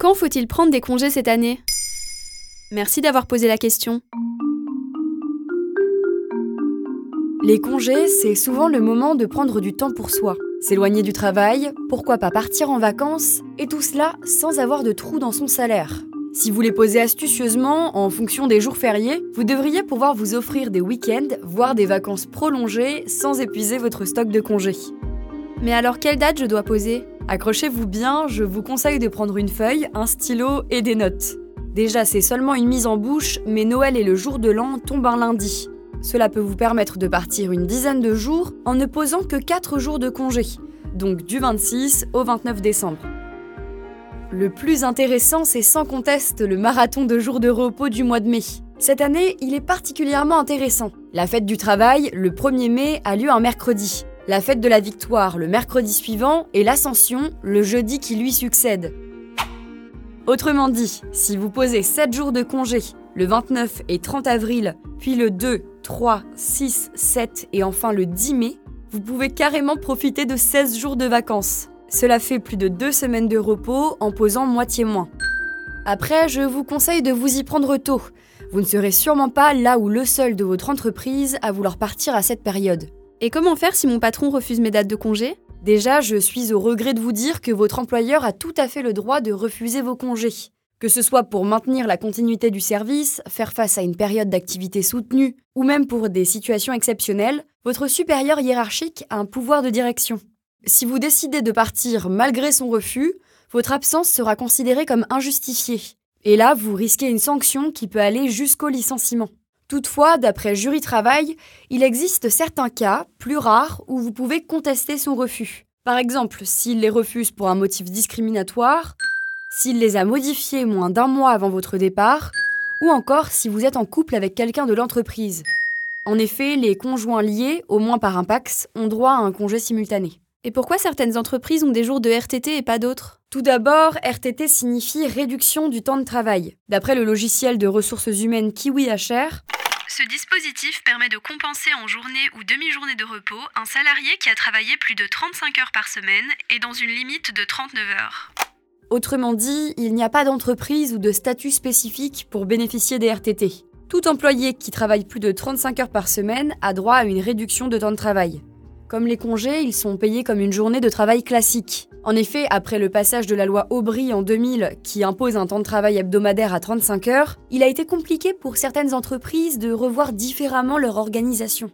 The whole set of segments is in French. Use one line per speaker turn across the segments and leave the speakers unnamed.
Quand faut-il prendre des congés cette année? Merci d'avoir posé la question.
Les congés, c'est souvent le moment de prendre du temps pour soi. S'éloigner du travail, pourquoi pas partir en vacances, et tout cela sans avoir de trou dans son salaire. Si vous les posez astucieusement, en fonction des jours fériés, vous devriez pouvoir vous offrir des week-ends, voire des vacances prolongées, sans épuiser votre stock de congés.
Mais alors quelle date je dois poser?
Accrochez-vous bien, je vous conseille de prendre une feuille, un stylo et des notes. Déjà, c'est seulement une mise en bouche, mais Noël et le jour de l'an tombent un lundi. Cela peut vous permettre de partir une dizaine de jours en ne posant que 4 jours de congé, donc du 26 au 29 décembre. Le plus intéressant, c'est sans conteste le marathon de jours de repos du mois de mai. Cette année, il est particulièrement intéressant. La fête du travail, le 1er mai, a lieu un mercredi. La fête de la victoire, le mercredi suivant, et l'ascension, le jeudi qui lui succède. Autrement dit, si vous posez 7 jours de congé, le 29 et 30 avril, puis le 2, 3, 6, 7 et enfin le 10 mai, vous pouvez carrément profiter de 16 jours de vacances. Cela fait plus de 2 semaines de repos en posant moitié moins. Après, je vous conseille de vous y prendre tôt. Vous ne serez sûrement pas là où le seul de votre entreprise à vouloir partir à cette période.
Et comment faire si mon patron refuse mes dates de congé?
Déjà, je suis au regret de vous dire que votre employeur a tout à fait le droit de refuser vos congés. Que ce soit pour maintenir la continuité du service, faire face à une période d'activité soutenue, ou même pour des situations exceptionnelles, votre supérieur hiérarchique a un pouvoir de direction. Si vous décidez de partir malgré son refus, votre absence sera considérée comme injustifiée. Et là, vous risquez une sanction qui peut aller jusqu'au licenciement. Toutefois, d'après Jury Travail, il existe certains cas, plus rares, où vous pouvez contester son refus. Par exemple, s'il les refuse pour un motif discriminatoire, s'il les a modifiés moins d'un mois avant votre départ, ou encore si vous êtes en couple avec quelqu'un de l'entreprise. En effet, les conjoints liés, au moins par un PAX, ont droit à un congé simultané.
Et pourquoi certaines entreprises ont des jours de RTT et pas d'autres?
Tout d'abord, RTT signifie réduction du temps de travail. D'après le logiciel de ressources humaines Kiwi HR,
ce dispositif permet de compenser en journée ou demi-journée de repos un salarié qui a travaillé plus de 35 heures par semaine et dans une limite de 39 heures.
Autrement dit, il n'y a pas d'entreprise ou de statut spécifique pour bénéficier des RTT. Tout employé qui travaille plus de 35 heures par semaine a droit à une réduction de temps de travail. Comme les congés, ils sont payés comme une journée de travail classique. En effet, après le passage de la loi Aubry en 2000, qui impose un temps de travail hebdomadaire à 35 heures, il a été compliqué pour certaines entreprises de revoir différemment leur organisation.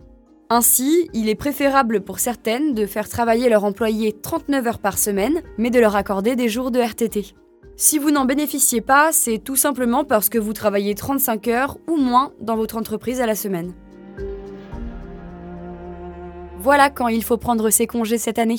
Ainsi, il est préférable pour certaines de faire travailler leurs employés 39 heures par semaine, mais de leur accorder des jours de RTT. Si vous n'en bénéficiez pas, c'est tout simplement parce que vous travaillez 35 heures ou moins dans votre entreprise à la semaine. Voilà quand il faut prendre ses congés cette année.